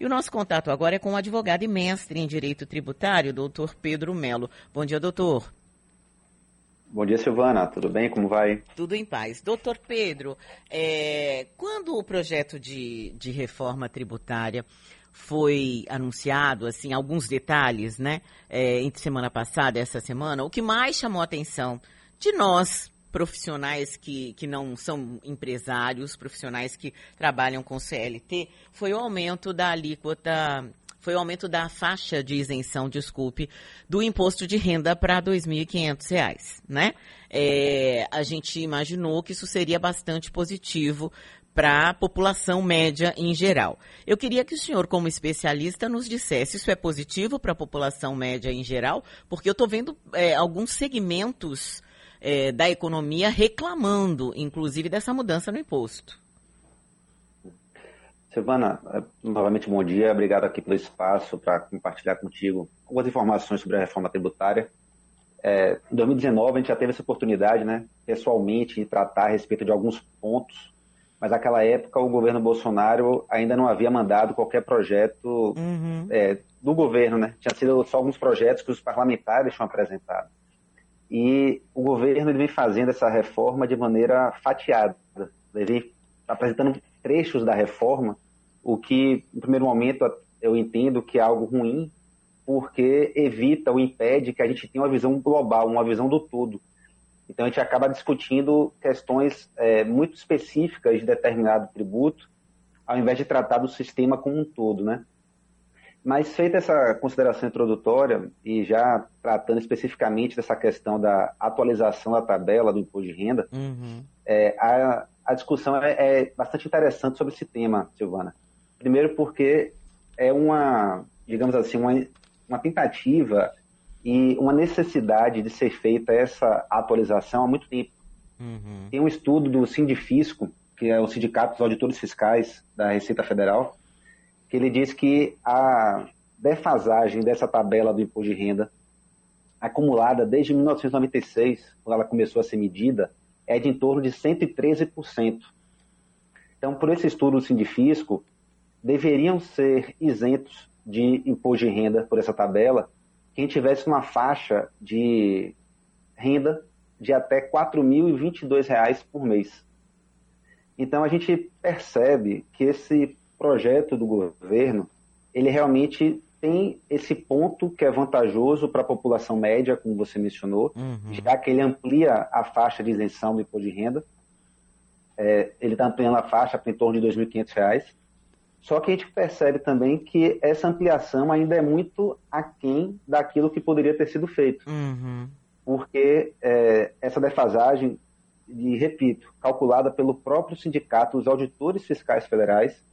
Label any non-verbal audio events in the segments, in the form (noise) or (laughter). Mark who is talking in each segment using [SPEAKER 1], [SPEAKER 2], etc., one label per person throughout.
[SPEAKER 1] E o nosso contato agora é com o advogado e mestre em Direito Tributário, doutor Pedro Melo. Bom dia, doutor.
[SPEAKER 2] Bom dia, Silvana. Tudo bem? Como vai?
[SPEAKER 1] Tudo em paz. Doutor Pedro, é, quando o projeto de, de reforma tributária foi anunciado, assim, alguns detalhes, né, é, entre semana passada e essa semana, o que mais chamou a atenção de nós, profissionais que, que não são empresários, profissionais que trabalham com CLT, foi o aumento da alíquota foi o aumento da faixa de isenção, desculpe, do imposto de renda para R$ 2.500, né? É, a gente imaginou que isso seria bastante positivo para a população média em geral. Eu queria que o senhor, como especialista, nos dissesse isso é positivo para a população média em geral, porque eu estou vendo é, alguns segmentos é, da economia reclamando, inclusive, dessa mudança no imposto.
[SPEAKER 2] Silvana, é, novamente bom dia, obrigado aqui pelo espaço para compartilhar contigo algumas informações sobre a reforma tributária. É, em 2019 a gente já teve essa oportunidade, né, pessoalmente, de tratar a respeito de alguns pontos, mas naquela época o governo Bolsonaro ainda não havia mandado qualquer projeto uhum. é, do governo, né? Tinha sido só alguns projetos que os parlamentares tinham apresentado. E o governo ele vem fazendo essa reforma de maneira fatiada. Ele vem apresentando trechos da reforma, o que, no primeiro momento, eu entendo que é algo ruim, porque evita ou impede que a gente tenha uma visão global, uma visão do todo. Então, a gente acaba discutindo questões é, muito específicas de determinado tributo, ao invés de tratar do sistema como um todo, né? Mas feita essa consideração introdutória e já tratando especificamente dessa questão da atualização da tabela do imposto de renda, uhum. é, a, a discussão é, é, bastante interessante sobre esse tema, Silvana. Primeiro porque é uma, digamos assim, uma, uma tentativa e uma necessidade de ser feita essa atualização há muito tempo. Uhum. Tem um estudo do Sindifisco, que é o Sindicato dos Auditores Fiscais da Receita Federal, que ele diz que a defasagem dessa tabela do imposto de renda acumulada desde 1996, quando ela começou a ser medida, é de em torno de 113%. Então, por esse estudo do Sindifisco, deveriam ser isentos de imposto de renda por essa tabela quem tivesse uma faixa de renda de até R$ 4.022 por mês. Então, a gente percebe que esse projeto do governo, ele realmente tem esse ponto que é vantajoso para a população média, como você mencionou, uhum. já que ele amplia a faixa de isenção do imposto de renda. É, ele está ampliando a faixa para em torno de R$ 2.500. Só que a gente percebe também que essa ampliação ainda é muito aquém daquilo que poderia ter sido feito. Uhum. Porque é, essa defasagem, e repito, calculada pelo próprio sindicato dos auditores fiscais federais,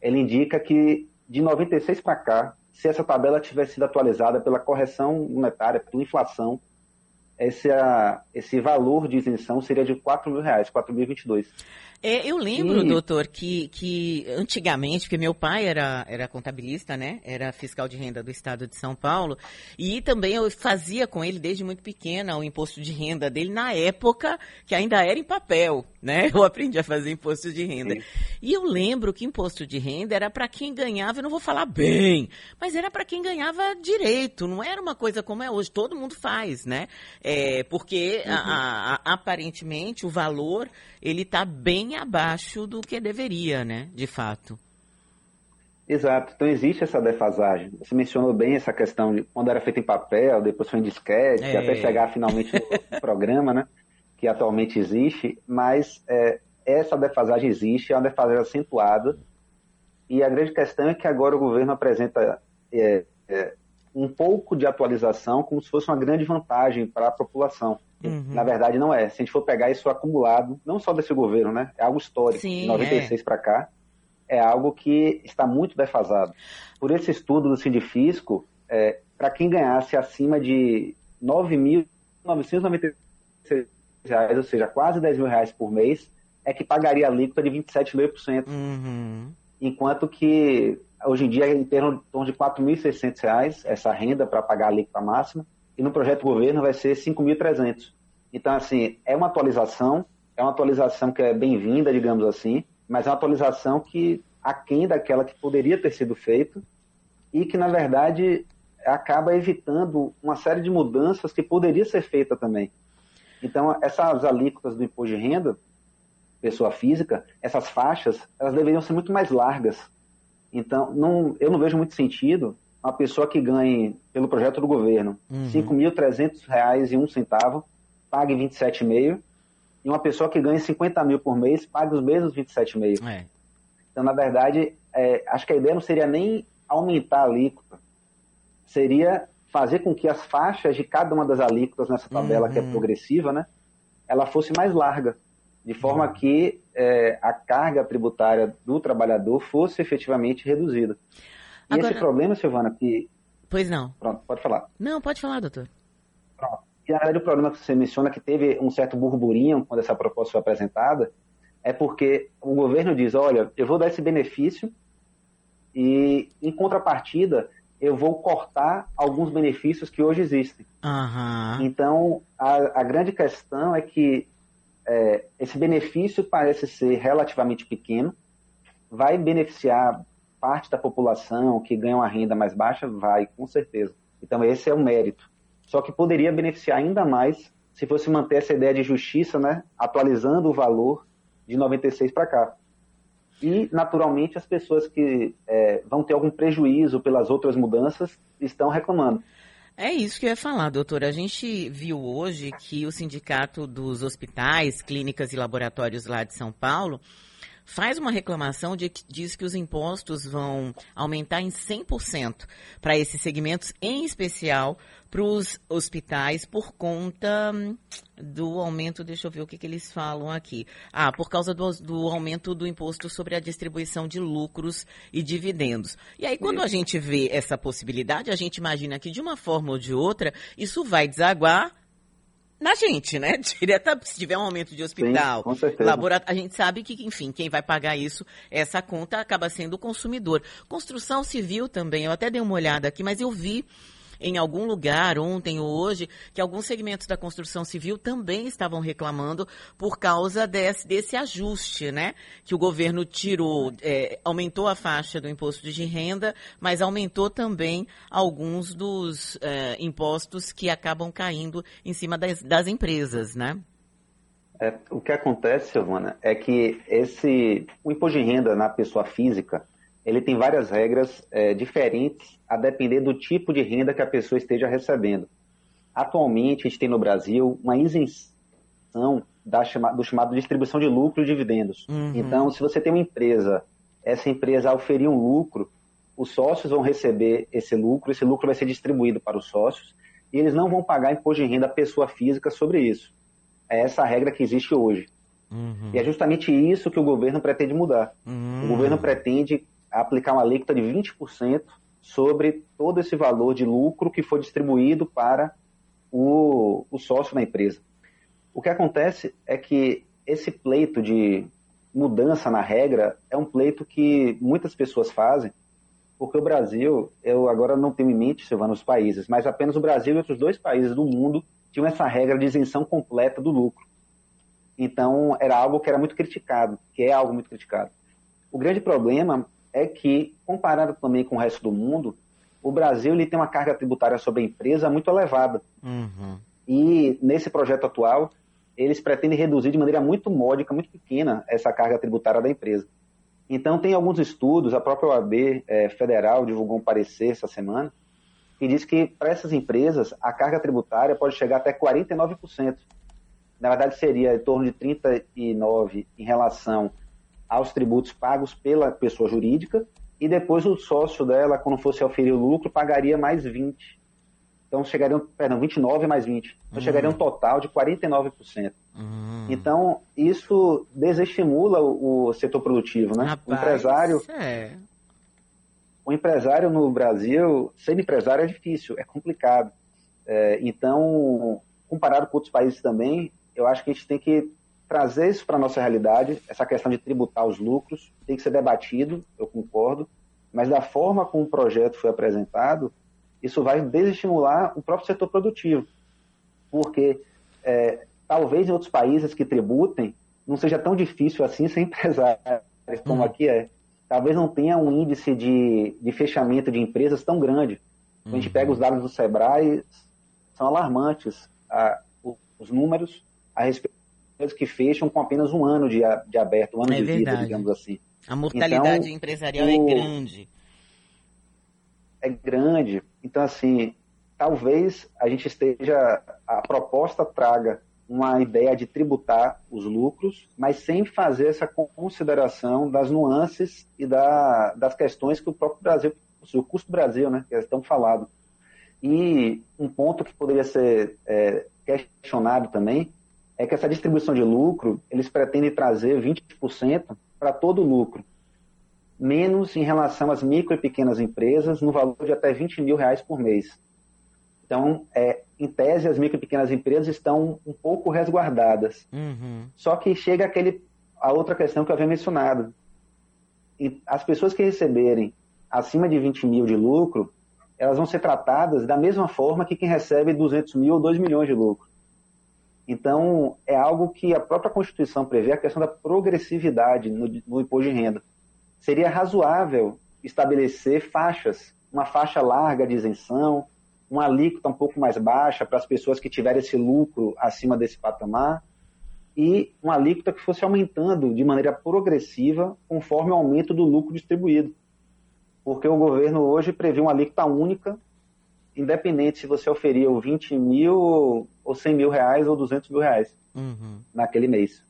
[SPEAKER 2] ele indica que de 96 para cá, se essa tabela tivesse sido atualizada pela correção monetária, pela inflação, esse, esse valor de isenção seria de 4 mil reais, 4.022.
[SPEAKER 1] É, eu lembro, e... doutor, que, que antigamente, porque meu pai era, era contabilista, né? Era fiscal de renda do estado de São Paulo. E também eu fazia com ele desde muito pequena o imposto de renda dele na época que ainda era em papel, né? (laughs) Eu aprendi a fazer imposto de renda. Sim. E eu lembro que imposto de renda era para quem ganhava, eu não vou falar bem, mas era para quem ganhava direito, não era uma coisa como é hoje, todo mundo faz, né? É, porque uhum. a, a, aparentemente o valor ele está bem abaixo do que deveria, né? De fato.
[SPEAKER 2] Exato. Então existe essa defasagem. Você mencionou bem essa questão de quando era feito em papel, depois foi em disquete, é. até chegar finalmente no (laughs) programa, né? Que atualmente existe, mas é, essa defasagem existe, é uma defasagem acentuada. E a grande questão é que agora o governo apresenta é, é um pouco de atualização como se fosse uma grande vantagem para a população. Uhum. Na verdade, não é. Se a gente for pegar isso acumulado, não só desse governo, né? É algo histórico. Sim, de 96 é. para cá, é algo que está muito defasado. Por esse estudo do Sindifisco, é, para quem ganhasse acima de 9.996 reais, ou seja, quase 10 mil reais por mês, é que pagaria a alíquota de 27,5%. Uhum. Enquanto que hoje em dia é em torno de R$ 4.600 essa renda para pagar a alíquota máxima e no projeto governo vai ser 5.300. Então, assim, é uma atualização, é uma atualização que é bem-vinda, digamos assim, mas é uma atualização que aquém daquela que poderia ter sido feito e que, na verdade, acaba evitando uma série de mudanças que poderia ser feita também. Então, essas alíquotas do imposto de renda, pessoa física, essas faixas, elas deveriam ser muito mais largas. Então, não, eu não vejo muito sentido uma pessoa que ganhe, pelo projeto do governo, uhum. R$ 5.300,01 pague 27,5 e uma pessoa que ganha 50 mil por mês pague os mesmos 27,5. É. Então, na verdade, é, acho que a ideia não seria nem aumentar a alíquota, seria fazer com que as faixas de cada uma das alíquotas nessa tabela uhum. que é uhum. progressiva, né, ela fosse mais larga, de forma uhum. que é, a carga tributária do trabalhador fosse efetivamente reduzida. E Agora... esse problema, Silvana, que...
[SPEAKER 1] Pois não.
[SPEAKER 2] Pronto, pode falar.
[SPEAKER 1] Não, pode falar, doutor.
[SPEAKER 2] Pronto. E na verdade o problema que você menciona que teve um certo burburinho quando essa proposta foi apresentada, é porque o governo diz, olha, eu vou dar esse benefício e, em contrapartida, eu vou cortar alguns benefícios que hoje existem.
[SPEAKER 1] Uhum.
[SPEAKER 2] Então, a, a, grande questão é que é, esse benefício parece ser relativamente pequeno, vai beneficiar parte da população que ganha uma renda mais baixa? Vai, com certeza. Então, esse é o mérito. Só que poderia beneficiar ainda mais se fosse manter essa ideia de justiça, né, atualizando o valor de 96 para cá. E, naturalmente, as pessoas que é, vão ter algum prejuízo pelas outras mudanças estão reclamando.
[SPEAKER 1] É isso que eu ia falar, doutora. A gente viu hoje que o Sindicato dos Hospitais, Clínicas e Laboratórios lá de São Paulo faz uma reclamação de que diz que os impostos vão aumentar em 100% para esses segmentos, em especial para os hospitais, por conta hum, do aumento, deixa eu ver o que, que eles falam aqui. Ah, por causa do, do, aumento do imposto sobre a distribuição de lucros e dividendos. E aí, quando a gente vê essa possibilidade, a gente imagina que, de uma forma ou de outra, isso vai desaguar na gente, né? (laughs) Direta, se tiver um aumento de hospital,
[SPEAKER 2] Sim,
[SPEAKER 1] laboratório, a gente sabe que, enfim, quem vai pagar isso, essa conta acaba sendo o consumidor. Construção civil também, eu até dei uma olhada aqui, mas eu vi em algum lugar, ontem ou hoje, que alguns segmentos da construção civil também estavam reclamando por causa desse, desse ajuste, né? Que o governo tirou, é, aumentou a faixa do imposto de renda, mas aumentou também alguns dos é, impostos que acabam caindo em cima das, das empresas, né?
[SPEAKER 2] É, o que acontece, Silvana, é que esse o imposto de renda na pessoa física ele tem várias regras é, diferentes a depender do tipo de renda que a pessoa esteja recebendo. Atualmente, a gente tem no Brasil uma isenção da, do chamado distribuição de lucro e dividendos. Uhum. Então, se você tem uma empresa, essa empresa oferir um lucro, os sócios vão receber esse lucro, esse lucro vai ser distribuído para os sócios e eles não vão pagar imposto de renda à pessoa física sobre isso. É essa a regra que existe hoje. Uhum. E é justamente isso que o governo pretende mudar. Uhum. O governo pretende aplicar uma alíquota de 20% sobre todo esse valor de lucro que foi distribuído para o, o sócio da empresa. O que acontece é que esse pleito de mudança na regra é um pleito que muitas pessoas fazem, porque o Brasil, eu agora não tenho em mente, Silvano, os países, mas apenas o Brasil e outros dois países do mundo tinham essa regra de isenção completa do lucro. Então, era algo que era muito criticado, que é algo muito criticado. O grande problema é que, comparado também com o resto do mundo, o Brasil ele tem uma carga tributária sobre a empresa muito elevada.
[SPEAKER 1] Uhum.
[SPEAKER 2] E nesse projeto atual, eles pretendem reduzir de maneira muito módica, muito pequena, essa carga tributária da empresa. Então, tem alguns estudos, a própria OAB é, federal divulgou um parecer essa semana, que diz que para essas empresas a carga tributária pode chegar até 49%. Na verdade, seria em torno de 39% em relação aos tributos pagos pela pessoa jurídica e depois o sócio dela, quando fosse oferir o lucro, pagaria mais 20. Então chegariam, perdão, 29 mais 20. Então uhum. chegaria um total de 49%. Uhum. Então isso desestimula o, o setor produtivo, né?
[SPEAKER 1] Rapaz,
[SPEAKER 2] o empresário
[SPEAKER 1] é.
[SPEAKER 2] O empresário no Brasil, ser empresário é difícil, é complicado. É, então, comparado com outros países também, eu acho que a gente tem que trazer isso para a nossa realidade, essa questão de tributar os lucros, tem que ser debatido, eu concordo, mas da forma como o projeto foi apresentado, isso vai desestimular o próprio setor produtivo, porque é, talvez em outros países que tributem não seja tão difícil assim ser empresário, como uhum. aqui é. talvez não tenha um índice de, de fechamento de empresas tão grande. Uhum. A gente pega os uhum. dados do Sebrae, são alarmantes a, os números a respeito que fecham com apenas um ano de, de aberto, um ano é de verdade. vida, digamos assim.
[SPEAKER 1] A mortalidade então, empresarial é o, é grande.
[SPEAKER 2] É grande. Então, assim, talvez a gente esteja. A proposta traga uma ideia de tributar os lucros, mas sem fazer essa consideração das nuances e da, das questões que o próprio Brasil, o custo Brasil, né, que estão falado. E um ponto que poderia ser é, questionado também é que essa distribuição de lucro, eles pretendem trazer 20% para todo o lucro, menos em relação às micro e pequenas empresas, no valor de até 20 mil reais por mês. Então, é, em tese, as micro e pequenas empresas estão um pouco resguardadas. Uhum. Só que chega aquele, a outra questão que eu havia mencionado. E as pessoas que receberem acima de 20 mil de lucro, elas vão ser tratadas da mesma forma que quem recebe 200 mil ou 2 milhões de lucro. Então, é algo que a própria Constituição prevê, a questão da progressividade no, no imposto de renda. Seria razoável estabelecer faixas, uma faixa larga de isenção, uma alíquota um pouco mais baixa para as pessoas que tiverem esse lucro acima desse patamar e uma alíquota que fosse aumentando de maneira progressiva conforme o aumento do lucro distribuído. Porque o governo hoje prevê uma alíquota única, independente se você oferia 20 mil ou 100 mil reais ou 200 mil reais uhum. naquele mês.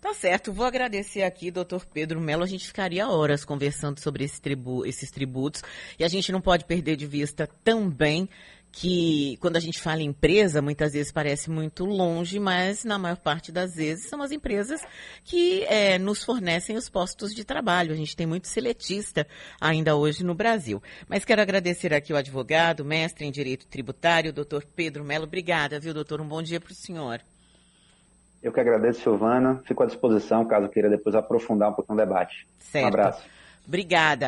[SPEAKER 1] Tá certo, vou agradecer aqui, doutor Pedro Mello. A gente ficaria horas conversando sobre esse tribu esses tributos e a gente não pode perder de vista também que quando a gente fala em empresa, muitas vezes parece muito longe, mas na maior parte das vezes são as empresas que é, nos fornecem os postos de trabalho. A gente tem muito seletista ainda hoje no Brasil. Mas quero agradecer aqui o advogado, mestre em Direito Tributário, doutor Pedro Mello. Obrigada, viu, doutor? Um bom dia para o senhor.
[SPEAKER 2] Eu que agradeço, Silvana. Fico à disposição caso queira depois aprofundar um pouquinho o debate.
[SPEAKER 1] Certo. Um abraço. Obrigada.